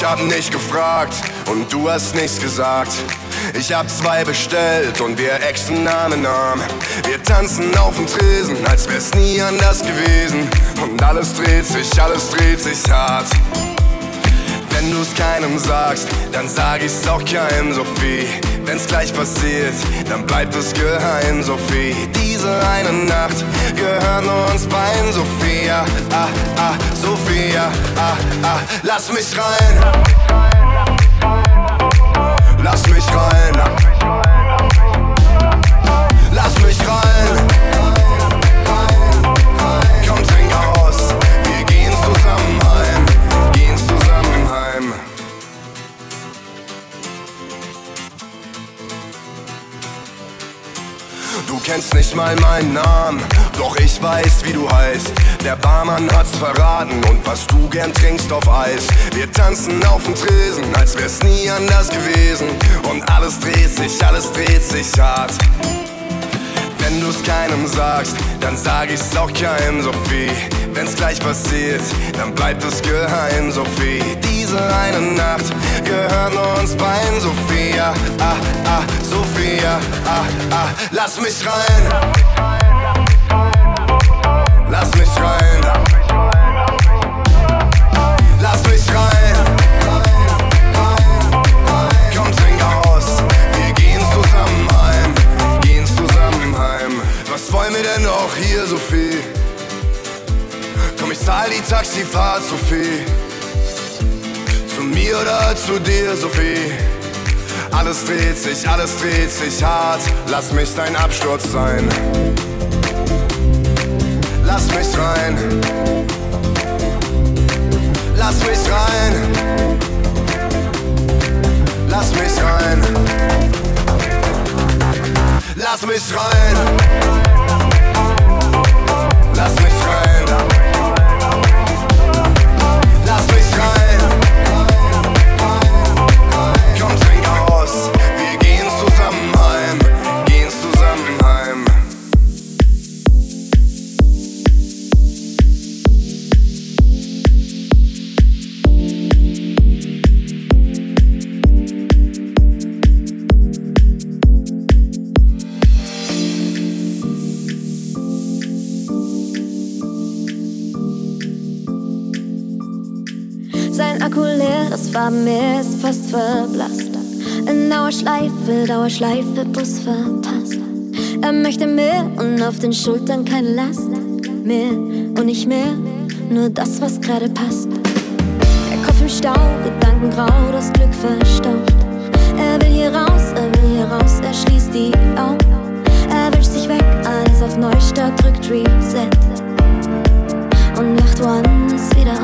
Ich hab nicht gefragt und du hast nichts gesagt. Ich hab zwei bestellt und wir exen Name Namen. Wir tanzen auf dem Tresen, als wär's nie anders gewesen. Und alles dreht sich, alles dreht sich hart. Wenn du's keinem sagst, dann sag ich's auch keinem, Sophie. Wenn's gleich passiert, dann bleibt es geheim, Sophie. Diese eine Nacht gehört nur uns beiden, Sophia. Ah, ah, Sophia. Ah, ah, lass mich rein. Lass mich rein. Kennst nicht mal meinen Namen, doch ich weiß, wie du heißt. Der Barmann hat's verraten und was du gern trinkst auf Eis. Wir tanzen auf dem Tresen, als wär's nie anders gewesen. Und alles dreht sich, alles dreht sich hart. Wenn du's keinem sagst, dann sag ich's auch keinem, Sophie. Wenn's gleich passiert, dann bleibt es geheim, Sophie. Diese eine Nacht gehört nur uns beiden, Sophia. Ah, ah, Sophia. Ah, ah, lass mich rein. Lass mich rein. Lass mich rein. Komm, trink. Wir gehen zusammen heim. Gehen zusammen heim. Was wollen wir denn noch hier, Sophie? Komm, ich zahl die Taxifahrt, Sophie. Mir oder zu dir, Sophie? Alles dreht sich, alles dreht sich hart. Lass mich dein Absturz sein. Lass mich rein. Lass mich rein. Lass mich rein. Lass mich rein. Dauerschleife, Bus verpasst. Er möchte mehr und auf den Schultern keine Last. Mehr und nicht mehr, nur das, was gerade passt. Der Kopf im Stau, Gedanken grau, das Glück verstaubt. Er will hier raus, er will hier raus, er schließt die Augen. Er wünscht sich weg, alles auf Neustart, drückt Reset. Und lacht woanders wieder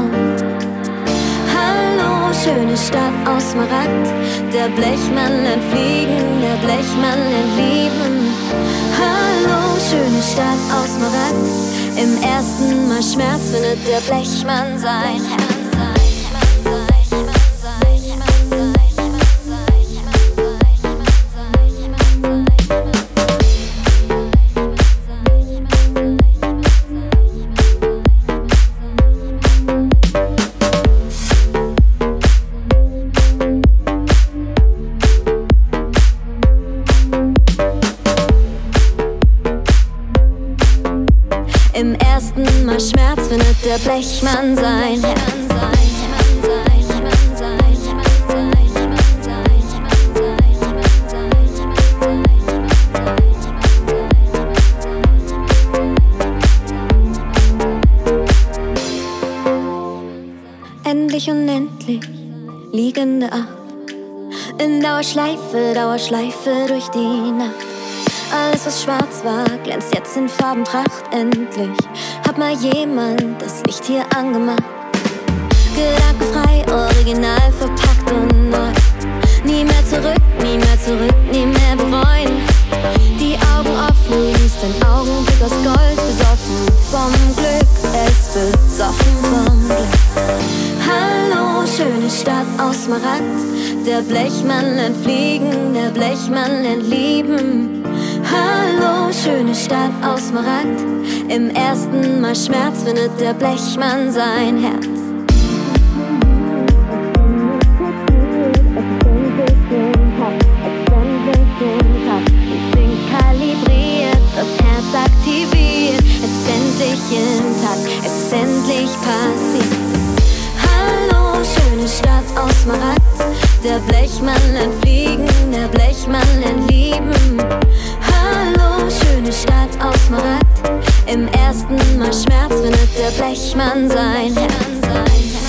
schöne Stadt aus Smaragd. Der Blechmann lernt fliegen, der Blechmann lernt lieben. Hallo, schöne Stadt aus Smaragd. Im ersten Mal Schmerz findet der Blechmann sein Dauerschleife durch die Nacht. Alles, was schwarz war, glänzt jetzt in Farbenpracht. Endlich hat mal jemand das Licht hier angemacht. Gedankenfrei, original verpackt und lernt lieben. Hallo, schöne Stadt aus Smaragd. Im ersten Mal Schmerz findet der Blechmann sein Herz. Blechmann lernt fliegen, der Blechmann lernt lieben. Hallo, schöne Stadt aus Markt. Im ersten Mal Schmerz findet der Blechmann sein Herz. Wir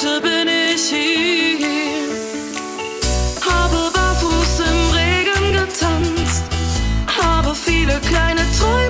heute bin ich hier. Habe barfuß im Regen getanzt, habe viele kleine Träume.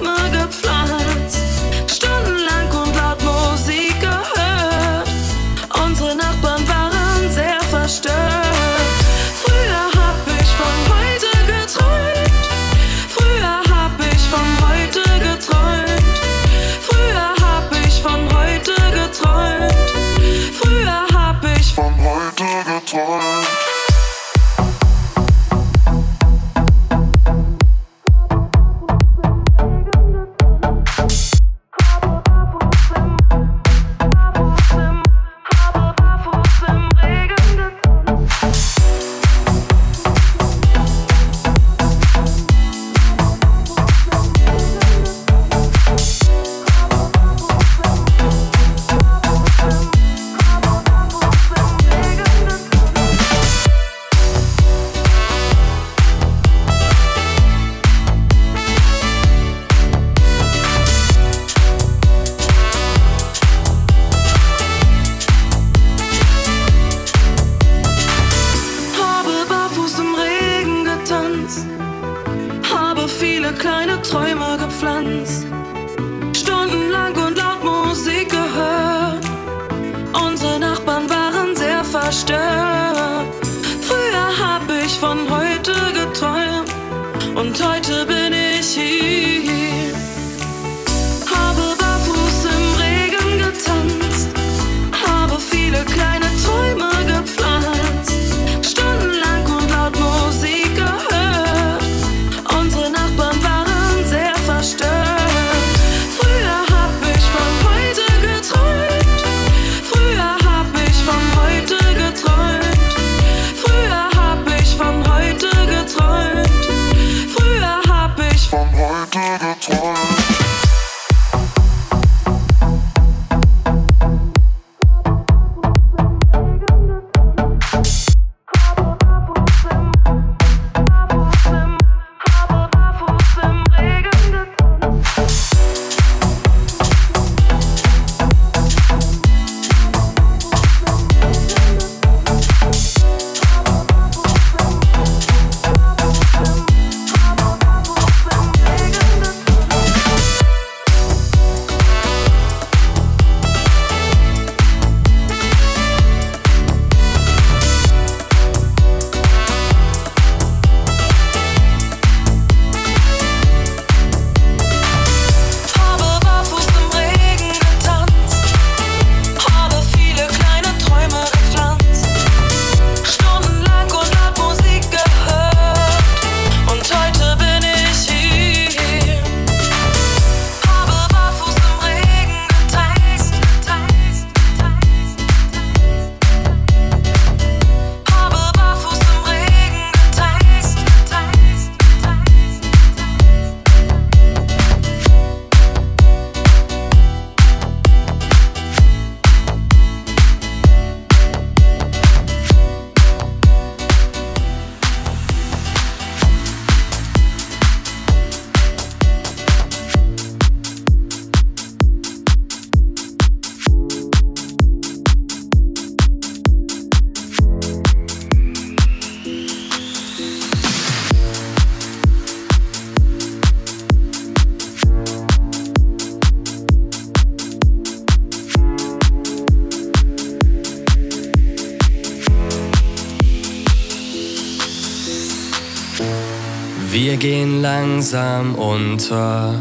Langsam unter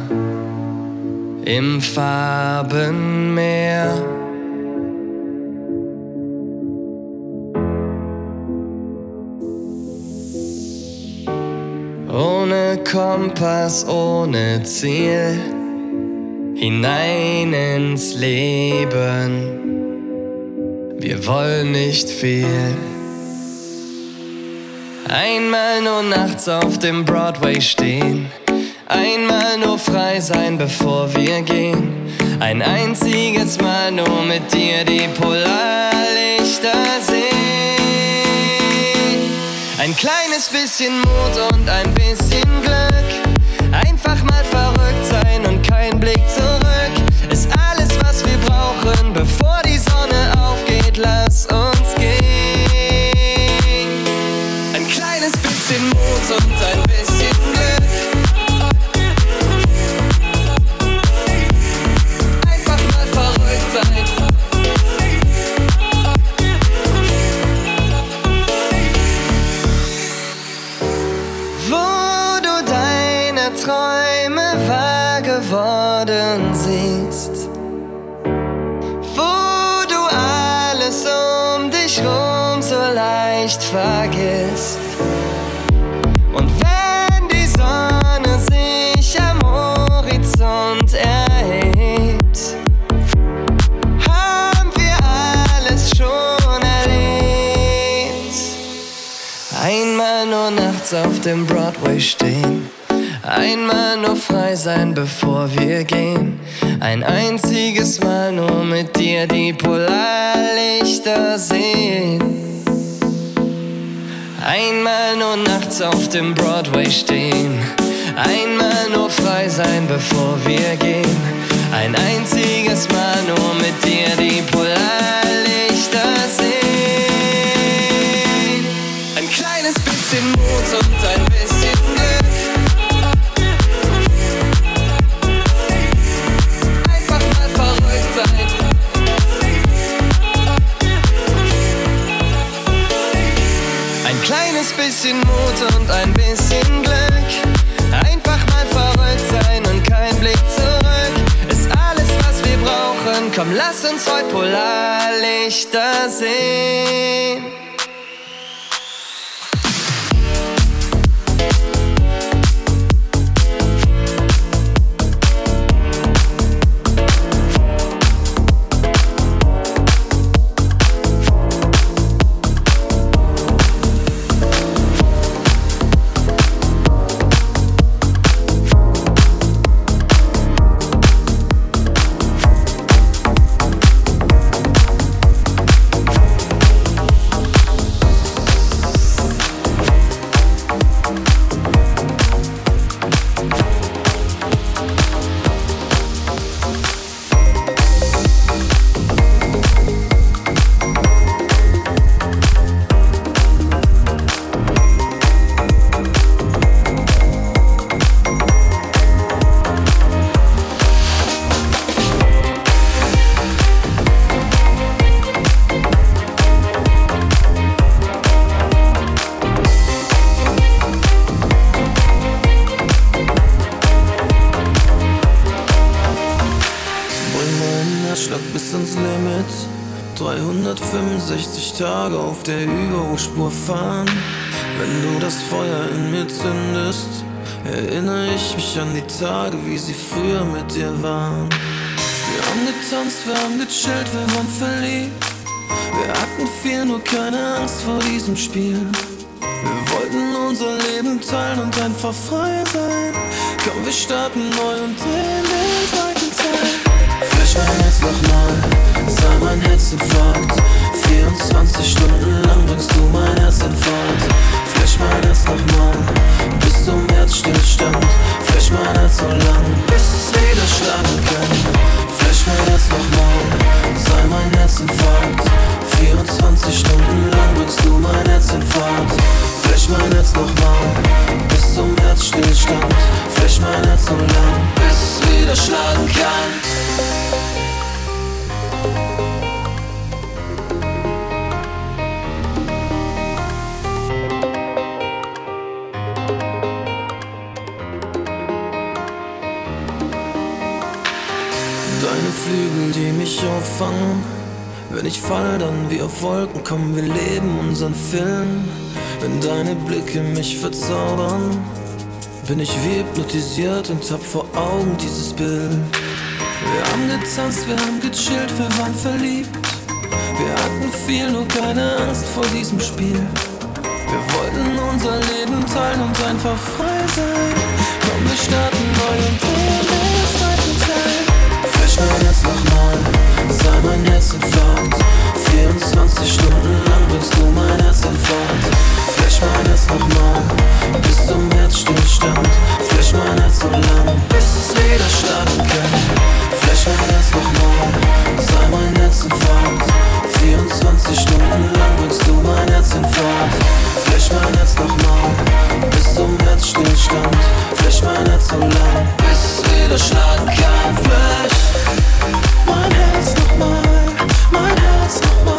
im Farbenmeer. Ohne Kompass, ohne Ziel, hinein ins Leben. Wir wollen nicht viel. Einmal nur nachts auf dem Broadway stehen. Einmal nur frei sein, bevor wir gehen. Ein einziges Mal nur mit dir die Polarlichter sehen. Ein kleines bisschen Mut und ein bisschen Glück. Einfach mal verrückt sein und kein Blick zurück. Ist alles, was wir brauchen, bevor die Sonne aufgeht. Lass uns sein, bevor wir gehen. Ein einziges Mal nur mit dir die Polarlichter sehen. Einmal nur nachts auf dem Broadway stehen. Einmal nur frei sein, bevor wir gehen. Ein einziges Mal nur mit dir die Polarlichter bisschen Mut und ein bisschen Glück. Einfach mal verrückt sein und kein Blick zurück. Ist alles, was wir brauchen. Komm, lass uns heute Polarlichter sehen. Überholspur fahren. Wenn du das Feuer in mir zündest, erinnere ich mich an die Tage, wie sie früher mit dir waren. Wir haben getanzt, wir haben gechillt, wir waren verliebt. Wir hatten viel, nur keine Angst vor diesem Spiel. Wir wollten unser Leben teilen und einfach frei sein. Komm, wir starten neu und drehen den zweiten Teil. Flash mein Herz nochmal, sei mein Herzinfarkt. 24 Stunden lang bringst du mein Herz in Fahrt. Flash mein Herz nochmal, bis zum Herzstillstand. Flash mein Herz so lang, bis es wieder schlagen kann. Flash mein Herz nochmal, sei mein Herz in Fahrt. 24 Stunden lang bringst du mein Herz in Fahrt. Flash mein Herz nochmal, bis zum Herzstillstand. Flash mein Herz so lang, bis es wieder schlagen kann Deine Flügel, die mich auffangen. Wenn ich fall, dann wie auf Wolken kommen, wir leben unseren Film. Wenn deine Blicke mich verzaubern, bin ich wie hypnotisiert und hab vor Augen dieses Bild. Wir haben getanzt, wir haben gechillt, wir waren verliebt. Wir hatten viel, nur keine Angst vor diesem Spiel. Wir wollten unser Leben teilen und einfach frei sein. Komm, wir starten neu und Mein Herz nochmal, sei mein Herzinfarkt. 24 Stunden lang bringst du mein Herz in Fahrt. Flash mein Herz nochmal, bis zum Herzstillstand. Flash mein Herz so lang, bis es wieder starten kann. Flash mein Herz nochmal, sei mein Herzinfarkt. 24 Stunden lang bringst du mein Herz in Fahrt. Flash mein Herz nochmal, bis zum Herzstillstand. Flash mein Herz so lang, bis wieder schlagen kann. Flash, mein Herz nochmal, mein Herz nochmal,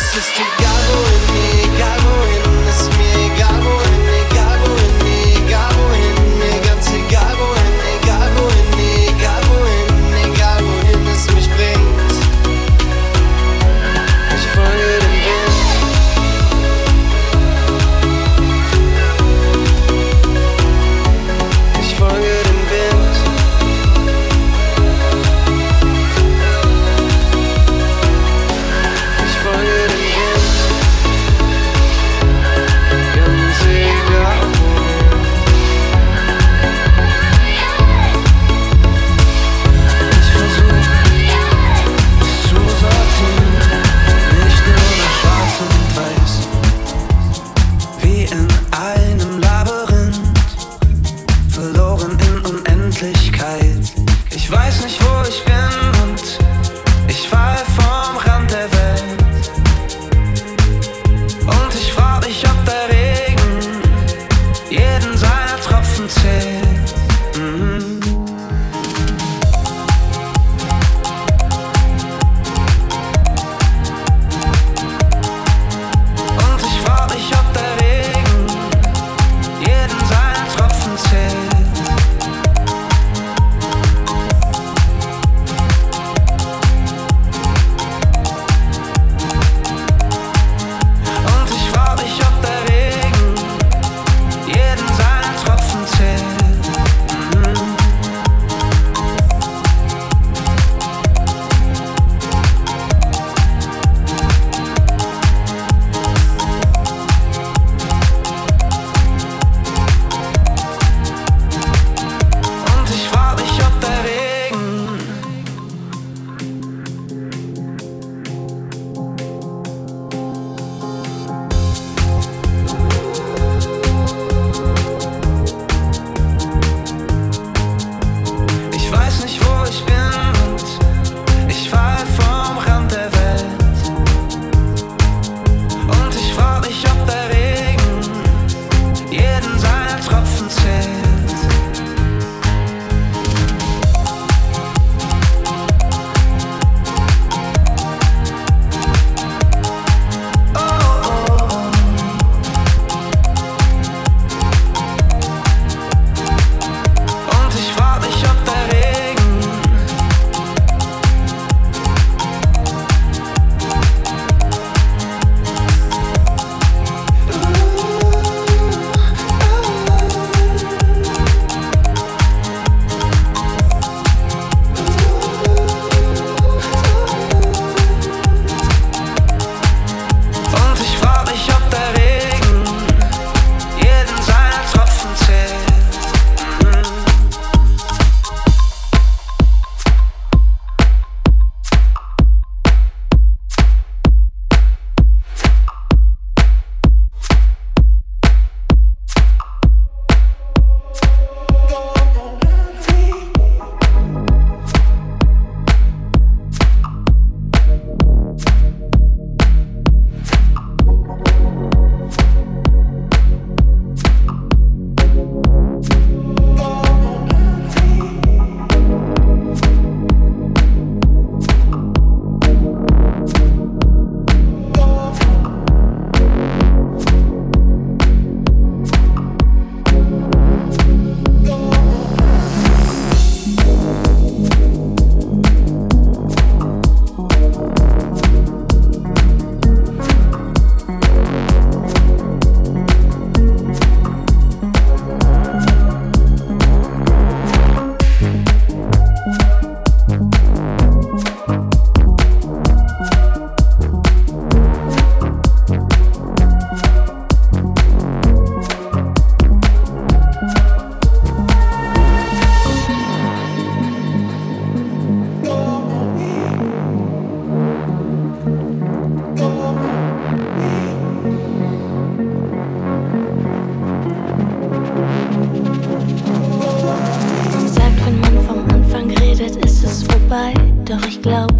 hoch. Es Love.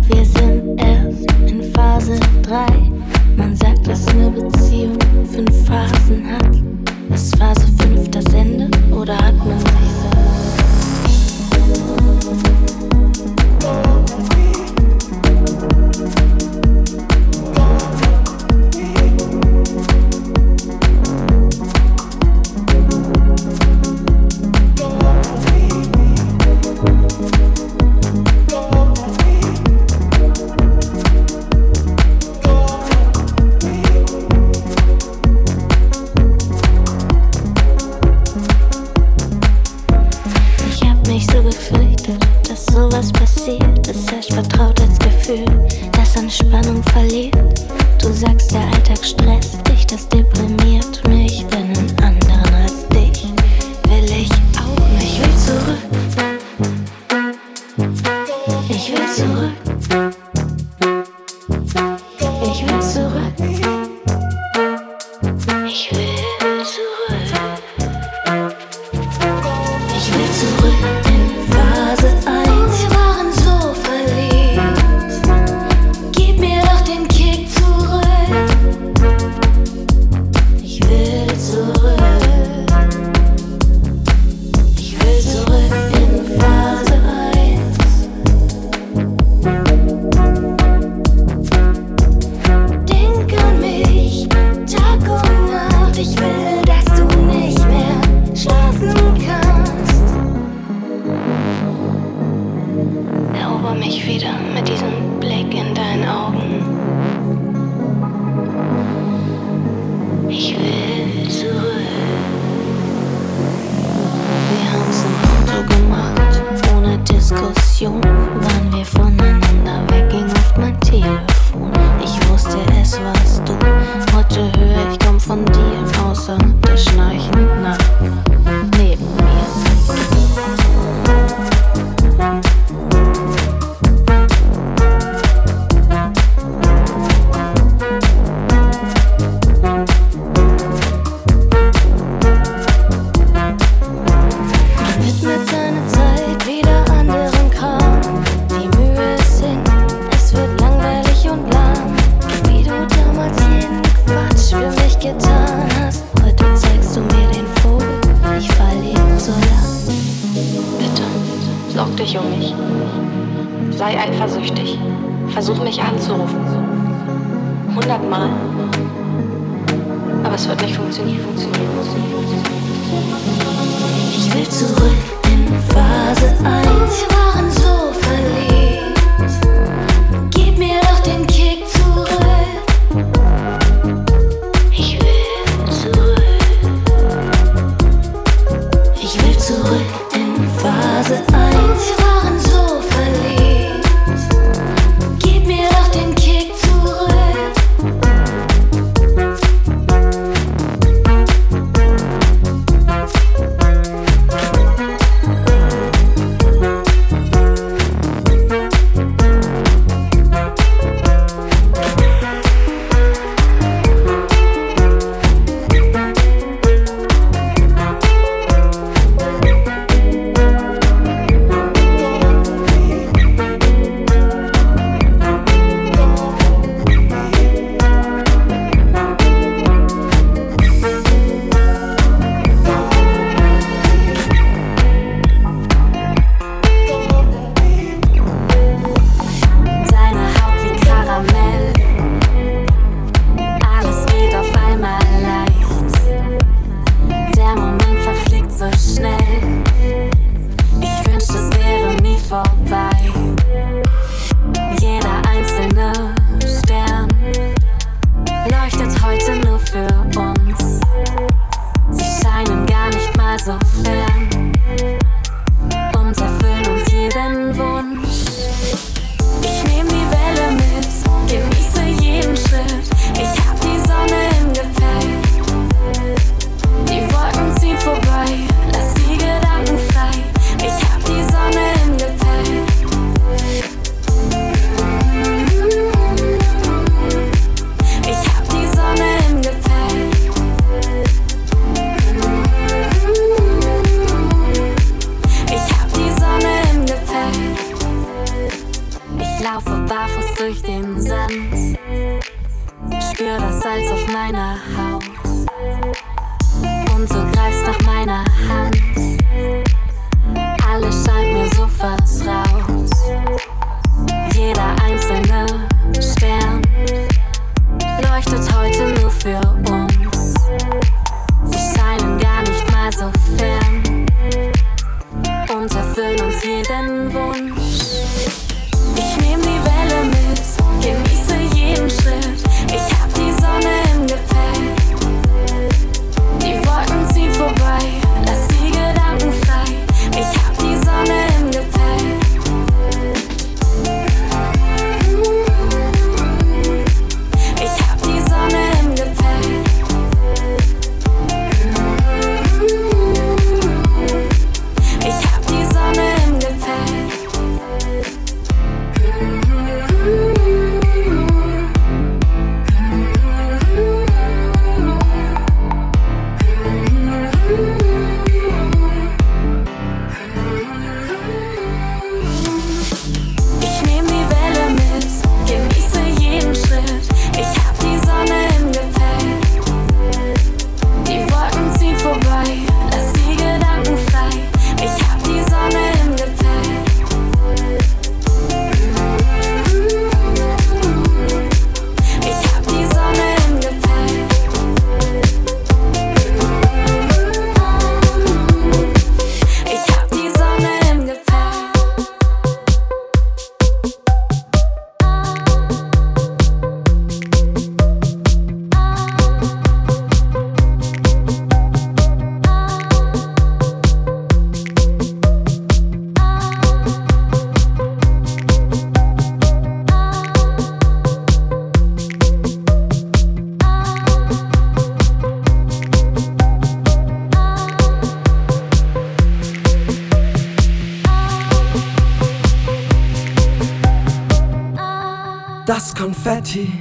Konfetti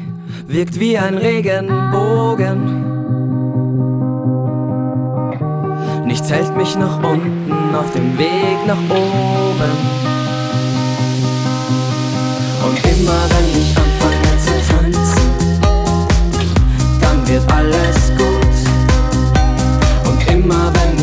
wirkt wie ein Regenbogen. Nichts hält mich nach unten auf dem Weg nach oben. Und immer wenn ich anfange zu tanzen, dann wird alles gut. Und immer wenn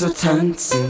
so tanzen.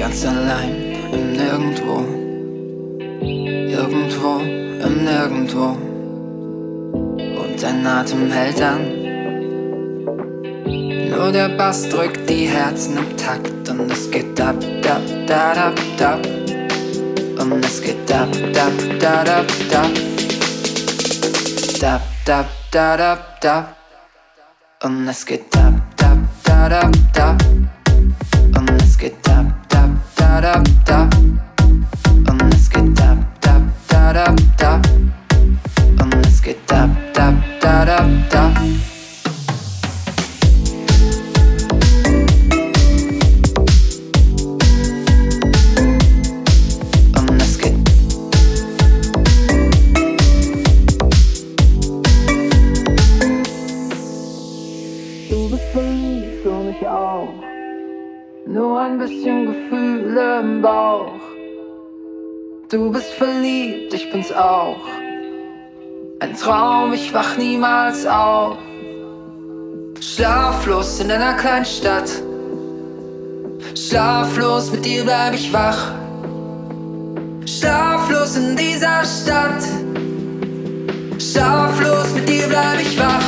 ganz allein im Nirgendwo. Irgendwo im Nirgendwo. Und dein Atem hält an. Nur der Bass drückt die Herzen im Takt und es geht ab, ab, da, da, da. Und es geht ab, ab, da, da, da. Da, da, da, da, da. Und es geht ab, ab, da, da, da. Da, da, da. Du bist verliebt, ich bin's auch. Ein Traum, ich wach niemals auf. Schlaflos in einer Kleinstadt. Schlaflos mit dir bleib ich wach. Schlaflos in dieser Stadt. Schlaflos mit dir bleib ich wach.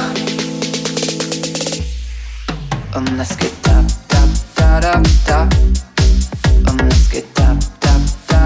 Und es geht ab, ab, da, da, da. Und es geht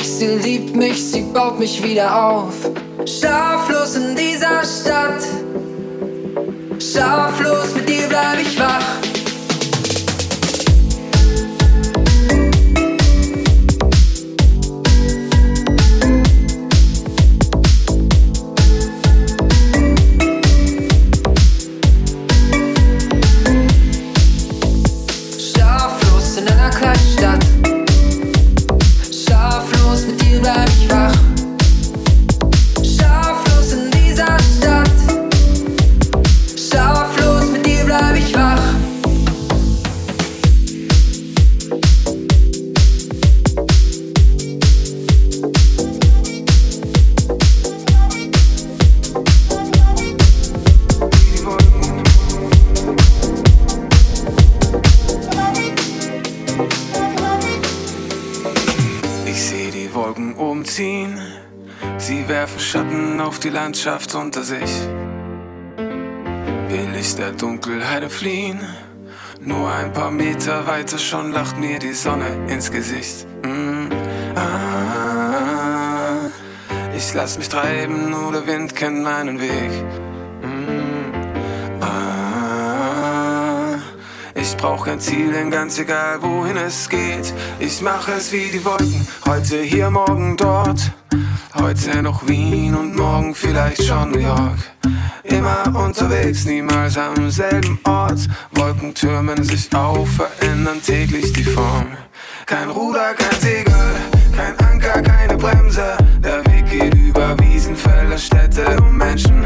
Mich, sie liebt mich, sie baut mich wieder auf. Schlaflos in dieser Stadt. Schlaflos mit dir bleib ich wach. Landschaft unter sich. Will ich der Dunkelheit fliehen, nur ein paar Meter weiter schon lacht mir die Sonne ins Gesicht. Mm, ah, ich lass mich treiben, nur der Wind kennt meinen Weg. Mm, ah, ich brauch kein Ziel, denn ganz egal wohin es geht. Ich mache es wie die Wolken, heute hier, morgen dort. Heute noch Wien und morgen vielleicht schon New York. Immer unterwegs, niemals am selben Ort. Wolken türmen sich auf, verändern täglich die Form. Kein Ruder, kein Segel, kein Anker, keine Bremse. Der Weg geht über Wiesen, Felder, Städte und Menschen.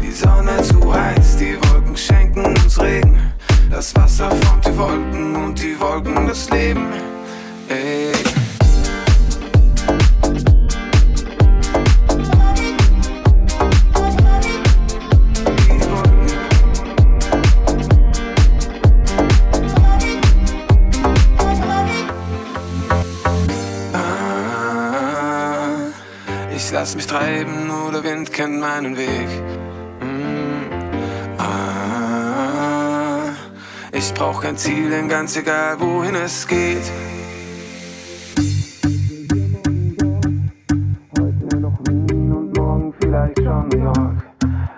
Die Sonne zu heiß, die Wolken schenken uns Regen. Das Wasser formt die Wolken und die Wolken das Leben. Ey. Lass mich treiben, nur der Wind kennt meinen Weg. Mm, ah, ich brauch kein Ziel, denn ganz egal wohin es geht. Heute noch Wien und morgen vielleicht schon New.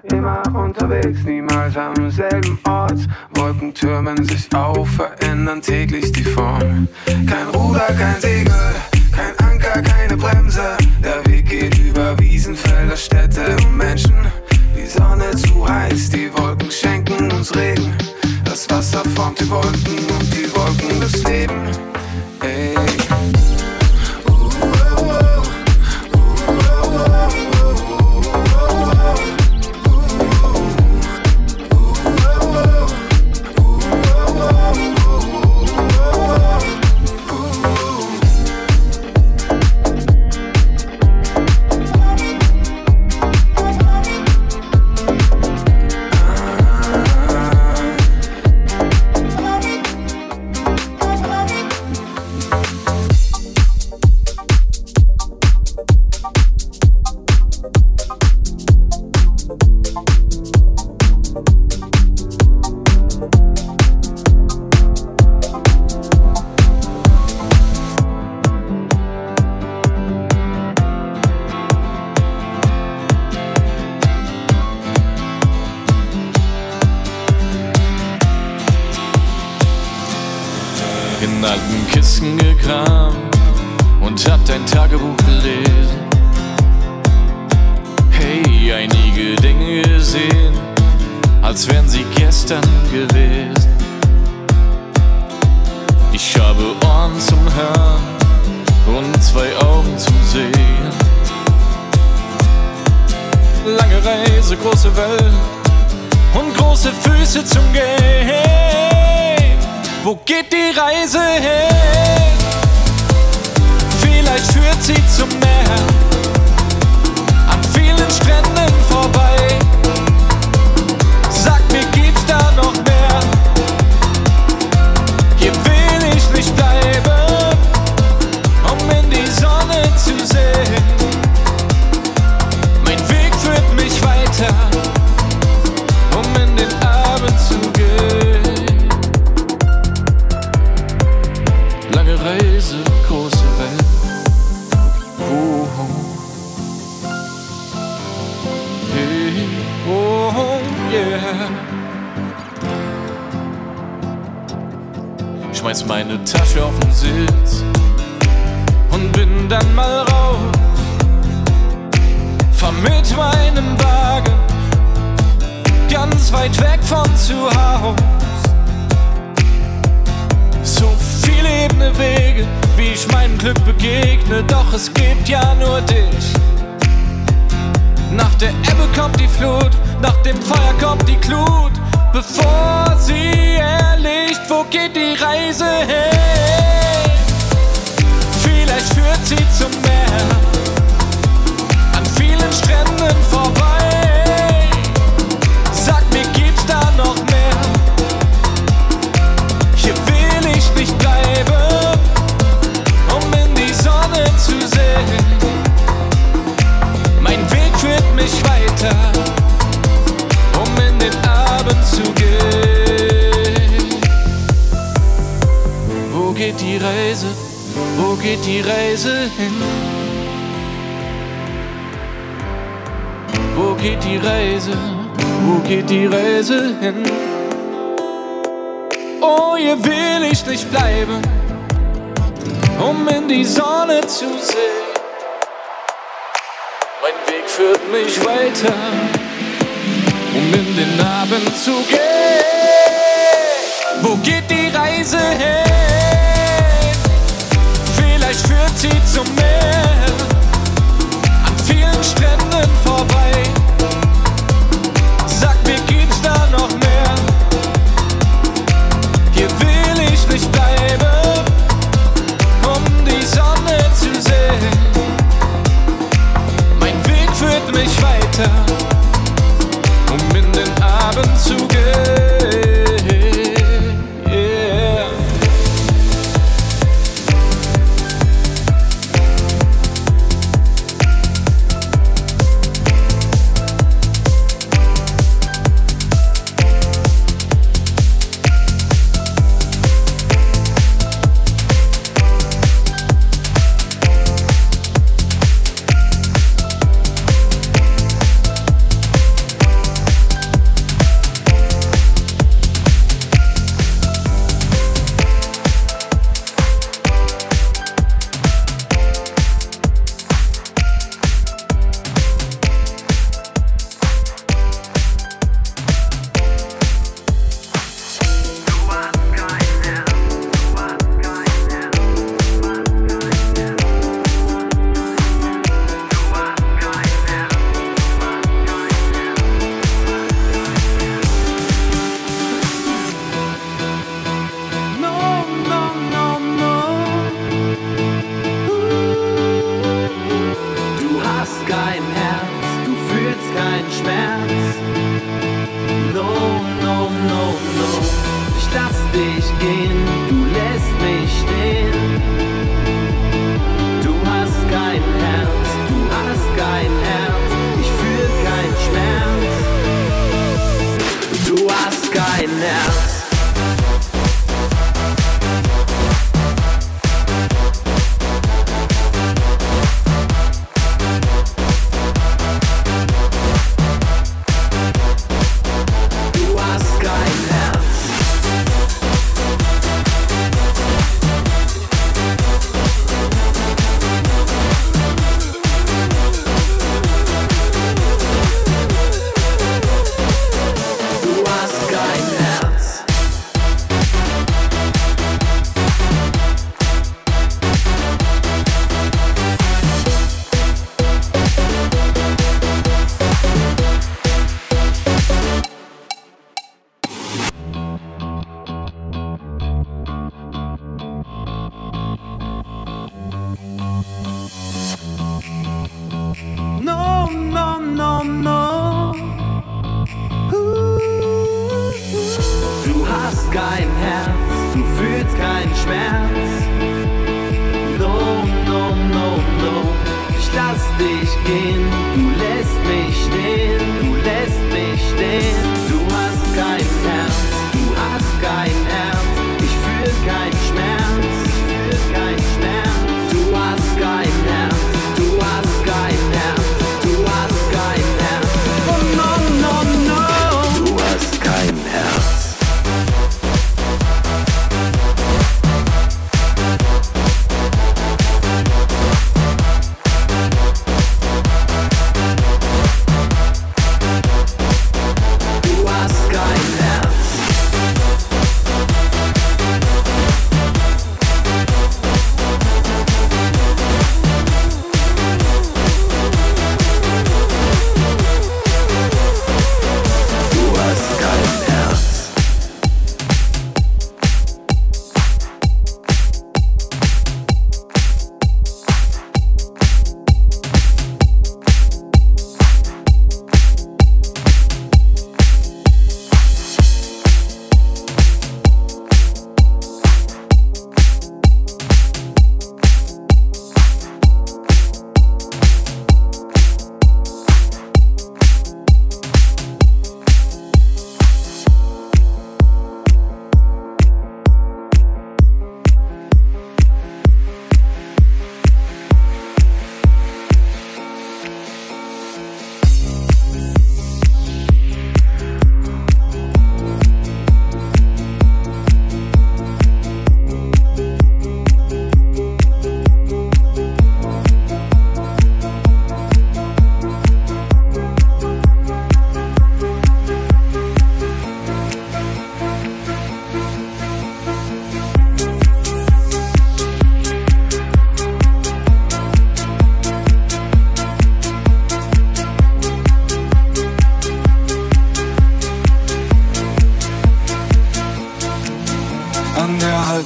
Immer unterwegs, niemals am selben Ort. Wolken türmen sich auf, verändern täglich die Form. Kein Ruder, kein Segel,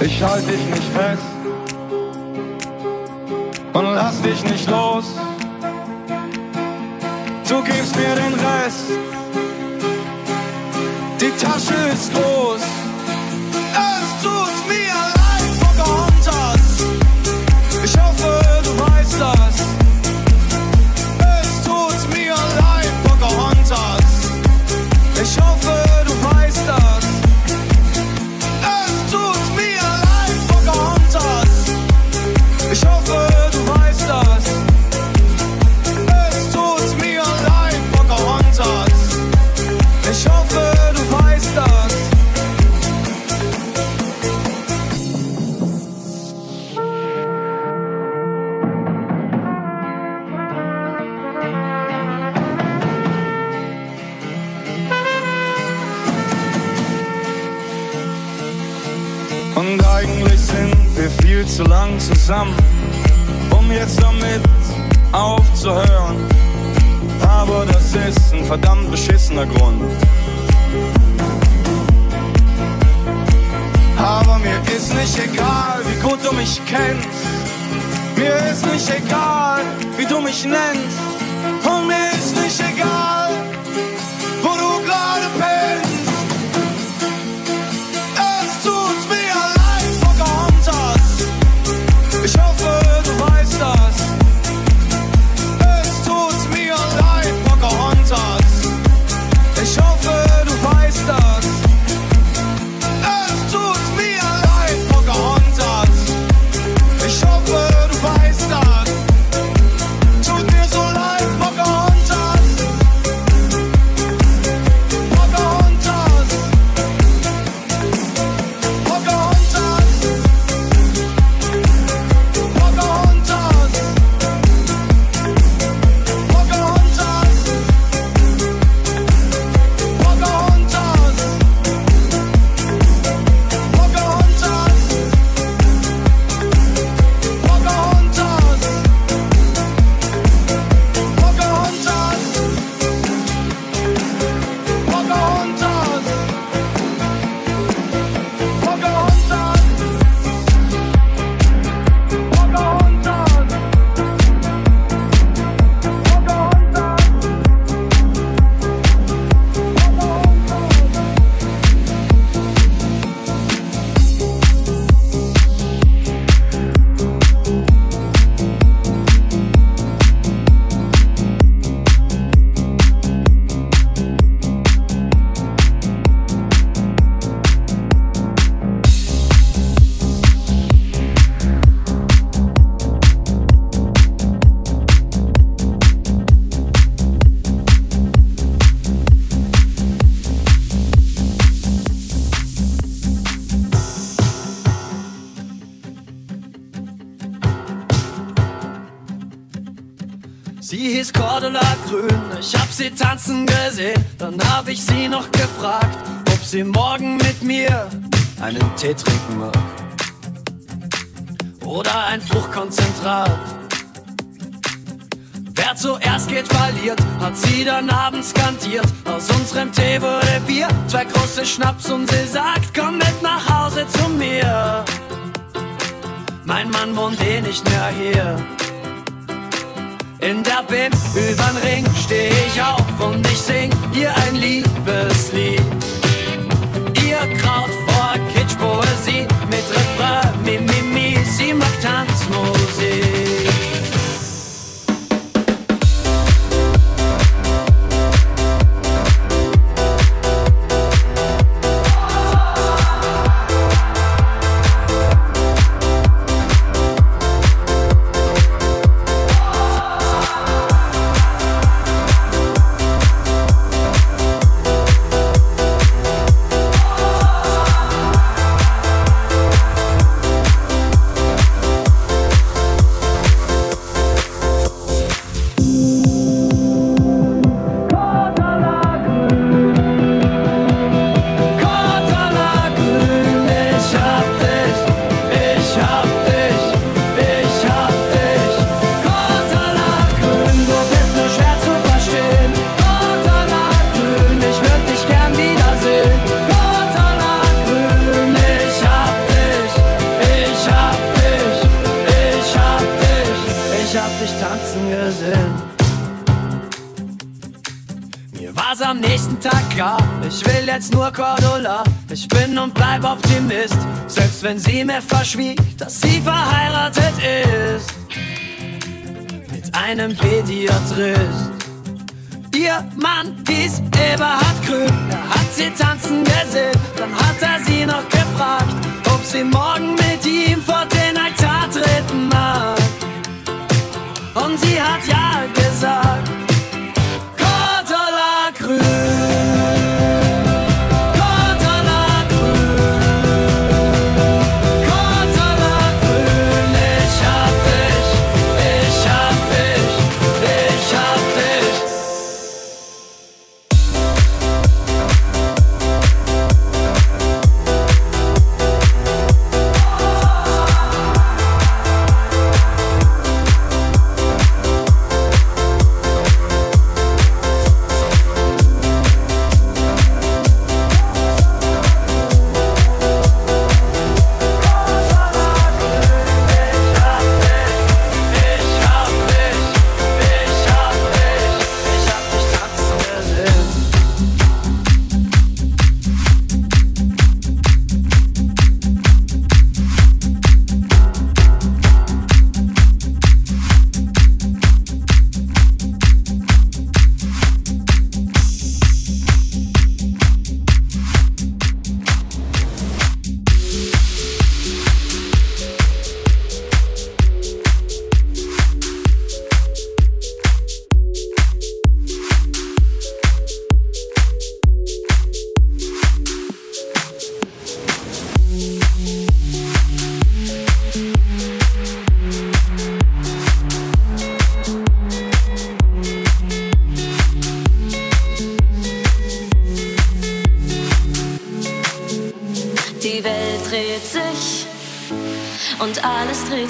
Ich halte dich nicht fest und lass dich nicht los. Du gibst mir den Rest. Die Tasche ist groß. Sie tanzen gesehen. Dann hab ich sie noch gefragt, ob sie morgen mit mir einen Tee trinken mag. Oder ein Fruchtkonzentrat. Wer zuerst geht, verliert, hat sie dann abends skandiert. Aus unserem Tee wurde Bier, zwei große Schnaps und sie sagt, komm mit nach Hause zu mir. Mein Mann wohnt eh nicht mehr hier. Der BIM übern Ring steh ich auf und ich sing ihr ein Liebeslied.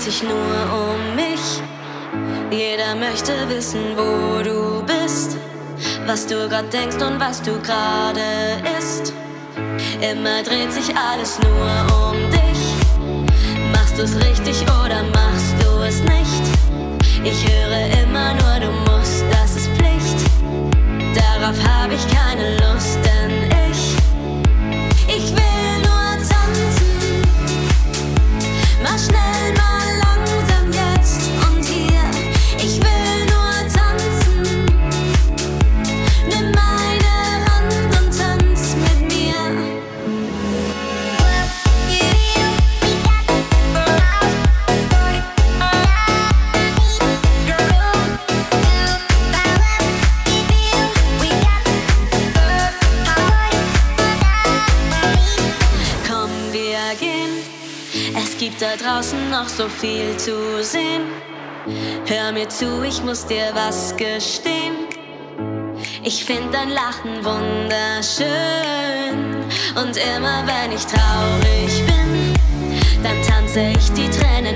Sich nur um mich. Jeder möchte wissen, wo du bist, was du grad denkst und was du gerade isst. Immer dreht sich alles nur um dich. Machst du's richtig oder machst du es nicht? Ich höre immer nur, du musst, das ist Pflicht. Darauf habe ich keine Lust, noch so viel zu sehen. Hör mir zu, ich muss dir was gestehen. Ich find dein Lachen wunderschön. Und immer wenn ich traurig bin, dann tanze ich die Tränen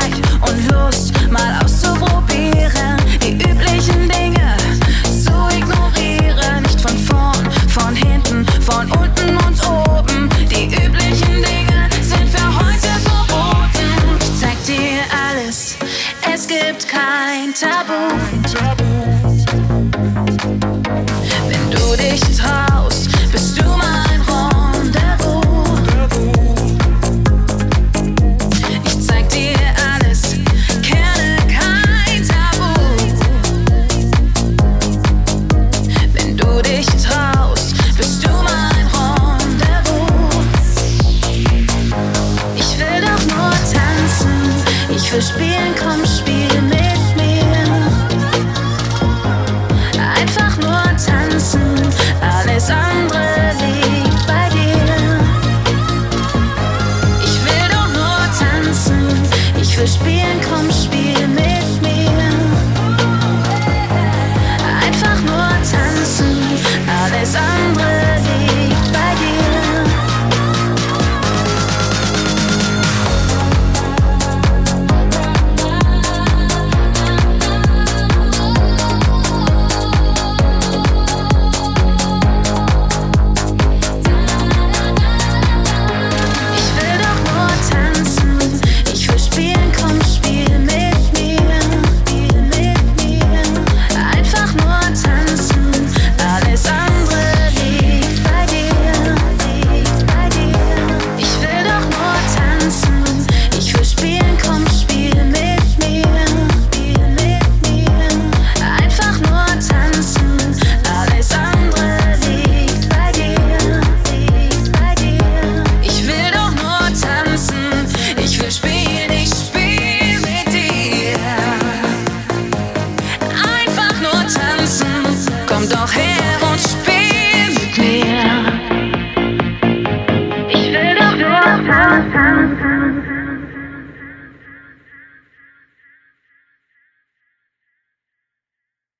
Zeit und Lust, mal auszuprobieren, die üblichen Dinge.